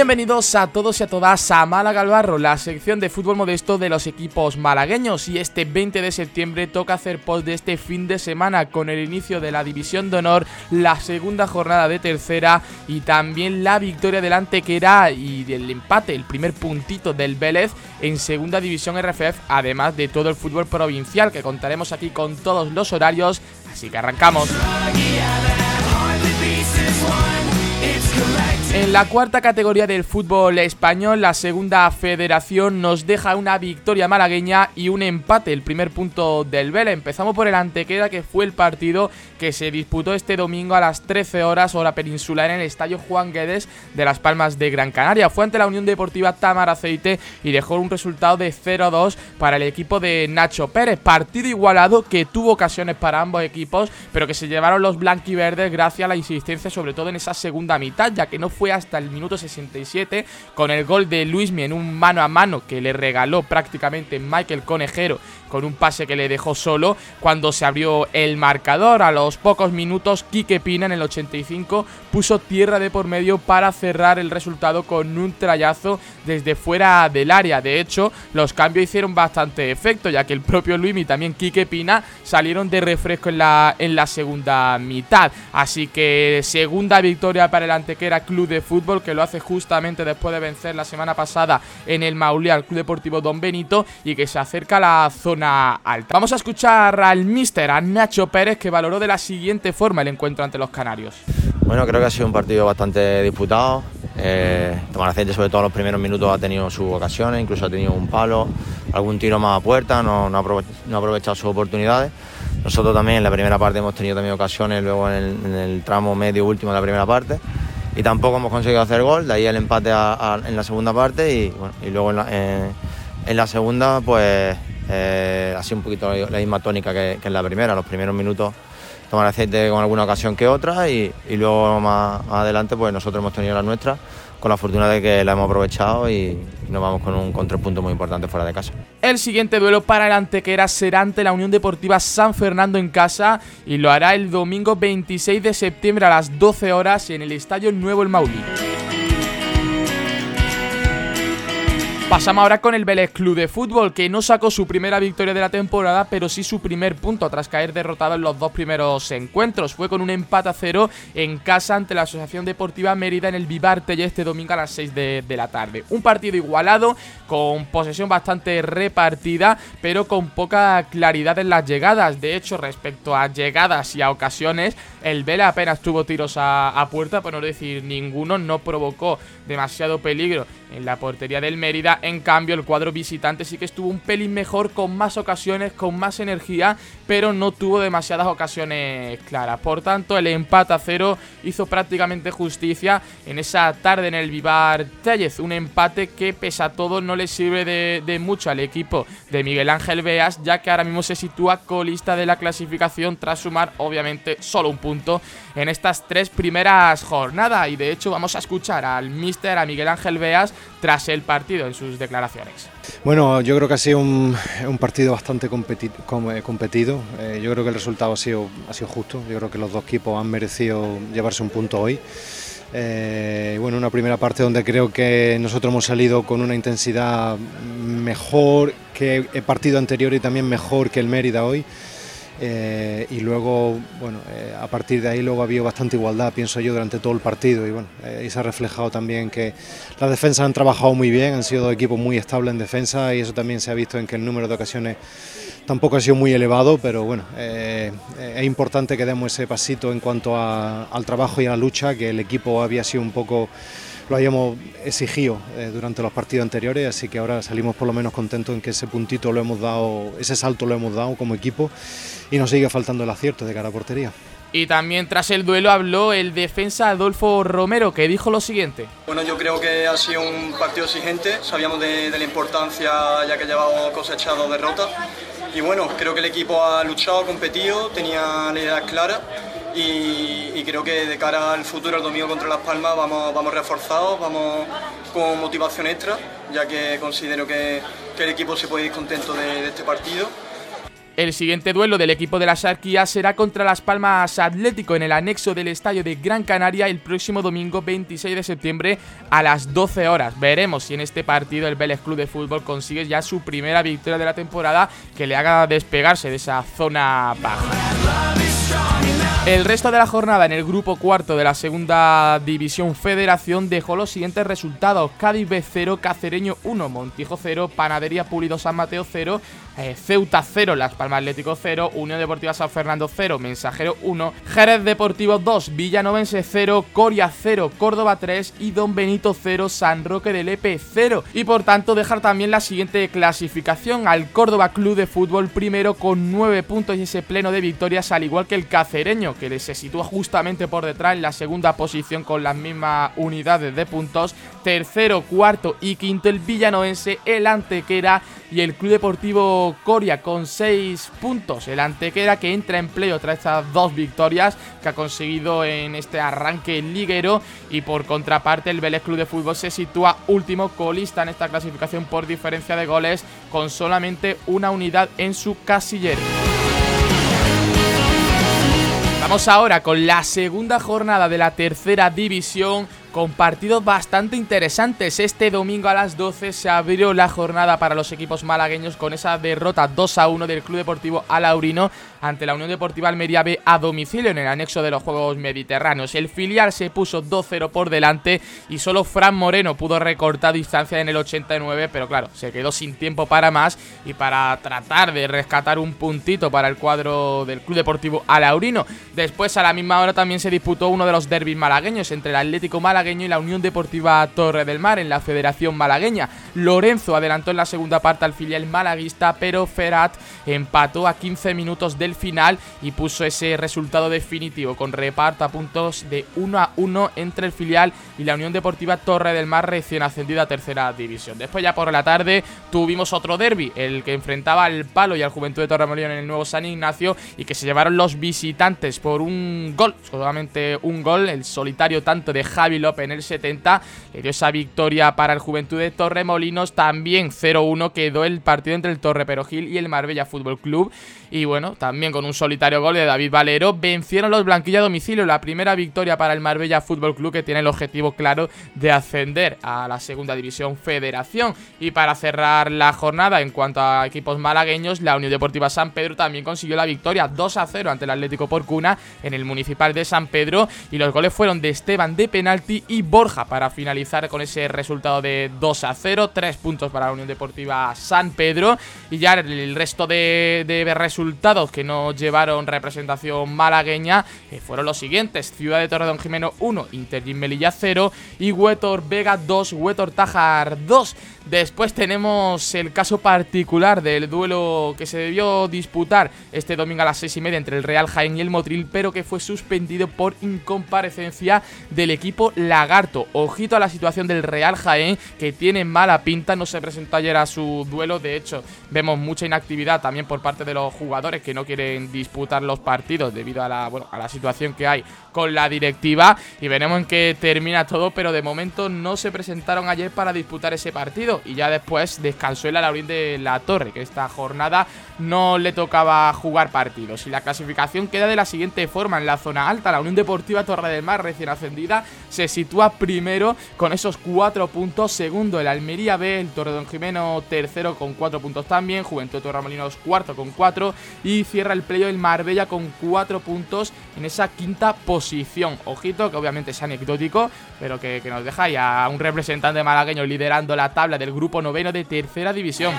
Bienvenidos a todos y a todas a Málaga al Barro, la sección de fútbol modesto de los equipos malagueños y este 20 de septiembre toca hacer post de este fin de semana con el inicio de la División de Honor, la segunda jornada de tercera y también la victoria del Antequera y del empate, el primer puntito del Vélez en segunda división RFF, además de todo el fútbol provincial que contaremos aquí con todos los horarios, así que arrancamos. En la cuarta categoría del fútbol español, la segunda federación nos deja una victoria malagueña y un empate, el primer punto del Vélez. Empezamos por el Antequera, que fue el partido que se disputó este domingo a las 13 horas hora peninsular en el Estadio Juan Guedes de Las Palmas de Gran Canaria. Fue ante la Unión Deportiva Tamar Aceite y dejó un resultado de 0-2 para el equipo de Nacho Pérez. Partido igualado que tuvo ocasiones para ambos equipos, pero que se llevaron los blanquiverdes gracias a la insistencia sobre todo en esa segunda mitad, ya que no fue hasta el minuto 67 con el gol de Luismi en un mano a mano que le regaló prácticamente Michael Conejero con un pase que le dejó solo cuando se abrió el marcador. A los pocos minutos, Quique Pina en el 85 puso tierra de por medio para cerrar el resultado con un trayazo desde fuera del área. De hecho, los cambios hicieron bastante efecto, ya que el propio Luis y también Quique Pina salieron de refresco en la, en la segunda mitad. Así que segunda victoria para el Antequera Club de Fútbol, que lo hace justamente después de vencer la semana pasada en el Maulí al Club Deportivo Don Benito y que se acerca a la zona alta. Vamos a escuchar al mister, a Nacho Pérez, que valoró de la siguiente forma el encuentro ante los canarios. Bueno, creo que ha sido un partido bastante disputado. Eh, sobre todo en los primeros minutos, ha tenido sus ocasiones, incluso ha tenido un palo, algún tiro más a puerta, no, no, ha, aprovechado sus oportunidades. Nosotros también en la primera parte hemos tenido también ocasiones, luego en el, tramo medio último de la primera parte y tampoco hemos conseguido hacer gol, de ahí el empate en la segunda parte y, y luego en la, segunda pues eh, un poquito la misma tónica que, en la primera, los primeros minutos tomar aceite con alguna ocasión que otra y, luego más, adelante pues nosotros hemos tenido la nuestra con la fortuna de que la hemos aprovechado y, nos vamos con un contrapunto muy importante fuera de casa. El siguiente duelo para el Antequera será ante la Unión Deportiva San Fernando en casa y lo hará el domingo 26 de septiembre a las 12 horas en el Estadio Nuevo El Maulí. Pasamos ahora con el Vélez Club de Fútbol, que no sacó su primera victoria de la temporada, pero sí su primer punto tras caer derrotado en los dos primeros encuentros. Fue con un empate a cero en casa ante la Asociación Deportiva Mérida en el Vivarte ya este domingo a las 6 de, de la tarde. Un partido igualado, con posesión bastante repartida, pero con poca claridad en las llegadas. De hecho, respecto a llegadas y a ocasiones, el Vélez apenas tuvo tiros a, a puerta, por no decir ninguno, no provocó demasiado peligro en la portería del Mérida. En cambio, el cuadro visitante sí que estuvo un pelín mejor, con más ocasiones, con más energía, pero no tuvo demasiadas ocasiones claras. Por tanto, el empate a cero hizo prácticamente justicia en esa tarde en el Vivar Tellez. Un empate que, pese a todo, no le sirve de, de mucho al equipo de Miguel Ángel Beas, ya que ahora mismo se sitúa colista de la clasificación tras sumar, obviamente, solo un punto en estas tres primeras jornadas. Y de hecho, vamos a escuchar al mister, a Miguel Ángel Beas, tras el partido en sus declaraciones. Bueno, yo creo que ha sido un, partido bastante eh, competido. Eh, yo creo que el resultado ha sido, ha sido justo. Yo creo que los dos equipos han merecido llevarse un punto hoy. Eh, bueno, una primera parte donde creo que nosotros hemos salido con una intensidad mejor que el partido anterior y también mejor que el Mérida hoy. Eh, y luego, bueno, eh, a partir de ahí luego ha habido bastante igualdad, pienso yo, durante todo el partido. Y bueno, eh, y se ha reflejado también que las defensas han trabajado muy bien, han sido dos equipos muy estables en defensa y eso también se ha visto en que el número de ocasiones tampoco ha sido muy elevado, pero bueno, es importante que demos ese pasito en cuanto al trabajo y a la lucha, que el equipo había sido un poco lo habíamos exigido eh, durante los partidos anteriores, así que ahora salimos por lo menos contentos en que ese puntito lo hemos dado, ese salto lo hemos dado como equipo y nos sigue faltando el acierto de cara a portería. Y también tras el duelo habló el defensa Adolfo Romero, que dijo lo siguiente. Bueno, yo creo que ha sido un partido exigente, sabíamos de, de la importancia ya que llevamos cosechado derrotas. Y bueno, creo que el equipo ha luchado, competido, tenía la idea clara y, creo que de cara al futuro, el domingo contra Las Palmas, vamos, reforzados, vamos con motivación extra, ya que considero que, el equipo se puede ir contento de este partido El siguiente duelo del equipo de la Sarquía será contra Las Palmas Atlético en el anexo del estadio de Gran Canaria el próximo domingo 26 de septiembre a las 12 horas. Veremos si en este partido el Vélez Club de Fútbol consigue ya su primera victoria de la temporada que le haga despegarse de esa zona baja. El resto de la jornada en el grupo cuarto de la segunda división federación dejó los siguientes resultados. Cádiz B 0, Cacereño 1, Montijo 0, Panadería Pulido San Mateo 0, eh, Ceuta 0, Las Palmas Atlético 0, Unión Deportiva San Fernando 0, Mensajero 1, Jerez Deportivo 2, Villanovense 0, Coria 0, Córdoba 3 y Don Benito 0, San Roque del Epe 0. Y por tanto dejar también la siguiente clasificación al Córdoba Club de Fútbol primero con 9 puntos y ese pleno de victorias al igual que el Cacereño que se sitúa justamente por detrás en la segunda posición con las mismas unidades de puntos. Tercero, cuarto y quinto el Villanoense, el Antequera y el Club Deportivo Coria con 6 puntos. El Antequera que entra en play tras estas dos victorias que ha conseguido en este arranque liguero. Y por contraparte, el Vélez Club de Fútbol se sitúa último colista en esta clasificación por diferencia de goles con solamente una unidad en su casillero. Vamos ahora con la segunda jornada de la tercera división con partidos bastante interesantes. Este domingo a las 12 se abrió la jornada para los equipos malagueños con esa derrota 2 a 1 del Club Deportivo Alaurino ante la Unión Deportiva Almería B a domicilio en el anexo de los Juegos Mediterráneos. El filial se puso 2-0 por delante y solo Fran Moreno pudo recortar distancia en el 89, pero claro, se quedó sin tiempo para más y para tratar de rescatar un puntito para el cuadro del Club Deportivo Alaurino. Después a la misma hora también se disputó uno de los derbis malagueños entre el Atlético Malagueño y la Unión Deportiva Torre del Mar en la Federación Malagueña. Lorenzo adelantó en la segunda parte al filial malaguista, pero Ferat empató a 15 minutos del final y puso ese resultado definitivo con reparto a puntos de 1 a 1 entre el filial y la Unión Deportiva Torre del Mar recién ascendida a tercera división. Después ya por la tarde tuvimos otro derby, el que enfrentaba al Palo y al Juventud de Torremolinos en el nuevo San Ignacio y que se llevaron los visitantes por un gol, solamente un gol, el solitario tanto de Javi López en el 70 le dio esa victoria para el Juventud de Torremolinos. También 0-1 quedó el partido entre el Torre Perogil y el Marbella Fútbol Club. Y bueno, también con un solitario gol de David Valero, vencieron los blanquillos a domicilio. La primera victoria para el Marbella Fútbol Club que tiene el objetivo claro de ascender a la segunda división federación. Y para cerrar la jornada en cuanto a equipos malagueños, la Unión Deportiva San Pedro también consiguió la victoria 2 a 0 ante el Atlético Porcuna en el Municipal de San Pedro. Y los goles fueron de Esteban de penalti y Borja para finalizar con ese resultado de 2 a 0. 3 puntos para la Unión Deportiva San Pedro. Y ya el resto de, de resultados que no llevaron representación malagueña eh, fueron los siguientes: Ciudad de Torredón Jimeno 1, Inter Melilla 0 y Huetor Vega 2, Huetor Tajar 2. Después tenemos el caso particular del duelo que se debió disputar este domingo a las 6 y media entre el Real Jaén y el Motril, pero que fue suspendido por incomparecencia del equipo Lagarto. Ojito a la situación del Real Jaén, que tiene mala pinta, no se presentó ayer a su duelo, de hecho vemos mucha inactividad también por parte de los jugadores que no quieren disputar los partidos debido a la, a la situación que hay con la directiva. Y veremos en qué termina todo, pero de momento no se presentaron ayer para disputar ese partido y ya después descansó el Alaurín de la Torre, que esta jornada no le tocaba jugar partidos. Y la clasificación queda de la siguiente forma, en la zona alta, la Unión Deportiva Torre del Mar recién ascendida se sitúa primero con esos cuatro puntos, segundo el Almería B, el Torredón Jimeno tercero con cuatro puntos también, Juventud Torremolinos cuarto con cuatro y cierra el playo el Marbella con cuatro puntos en esa quinta posición. Ojito, que obviamente es anecdótico, pero que, que nos deja ya un representante malagueño liderando la tabla del grupo noveno de tercera división.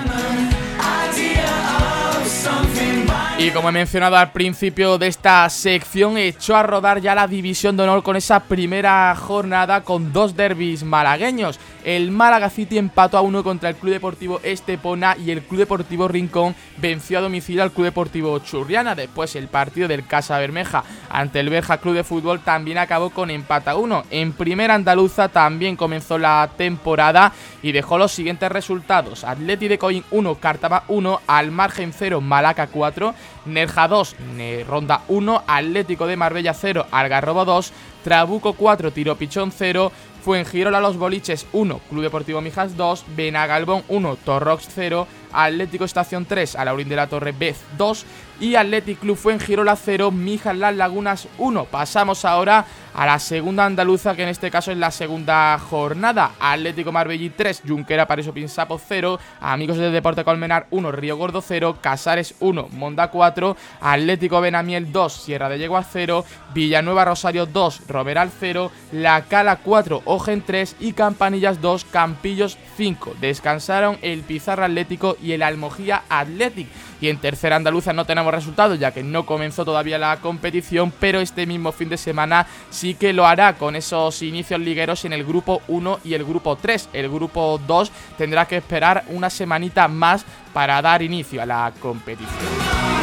Y como he mencionado al principio de esta sección, echó a rodar ya la división de honor con esa primera jornada con dos derbis malagueños. El Málaga City empató a uno contra el Club Deportivo Estepona y el Club Deportivo Rincón venció a domicilio al Club Deportivo Churriana. Después el partido del Casa Bermeja ante el Berja Club de Fútbol también acabó con empate a uno. En primera andaluza también comenzó la temporada y dejó los siguientes resultados. Atleti de Coín 1, Cartaba 1, al margen 0, Malaca 4, Nerja 2, Ronda 1, Atlético de Marbella 0, Algarrobo 2, Trabuco 4, Tiro Pichón 0, Fuengirola Los Boliches 1, Club Deportivo Mijas 2, Benagalbón 1, Torrox 0, Atlético Estación 3, Alaurín de la Torre Bez 2 y Athletic Club Fuengirola 0, Mijas Las Lagunas 1. Pasamos ahora a la segunda andaluza, que en este caso es la segunda jornada. Atlético Marbellí 3, Junquera Pariso Pinsapo 0, Amigos del Deporte Colmenar 1, Río Gordo 0, Casares 1, Monda 4, Atlético Benamiel 2, Sierra de Yegua 0, Villanueva Rosario 2, Roberal 0, La Cala 4, Ogen 3 y Campanillas 2, Campillos 5. Descansaron el Pizarra Atlético y el Almojía Athletic. Y en tercera andaluza no tenemos resultados ya que no comenzó todavía la competición, pero este mismo fin de semana sí que lo hará con esos inicios ligueros en el grupo 1 y el grupo 3. El grupo 2 tendrá que esperar una semanita más para dar inicio a la competición.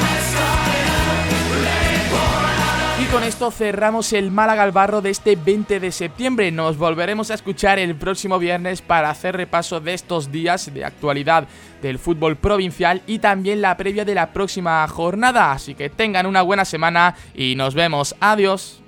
Con esto cerramos el Málaga al barro de este 20 de septiembre. Nos volveremos a escuchar el próximo viernes para hacer repaso de estos días de actualidad del fútbol provincial y también la previa de la próxima jornada. Así que tengan una buena semana y nos vemos. Adiós.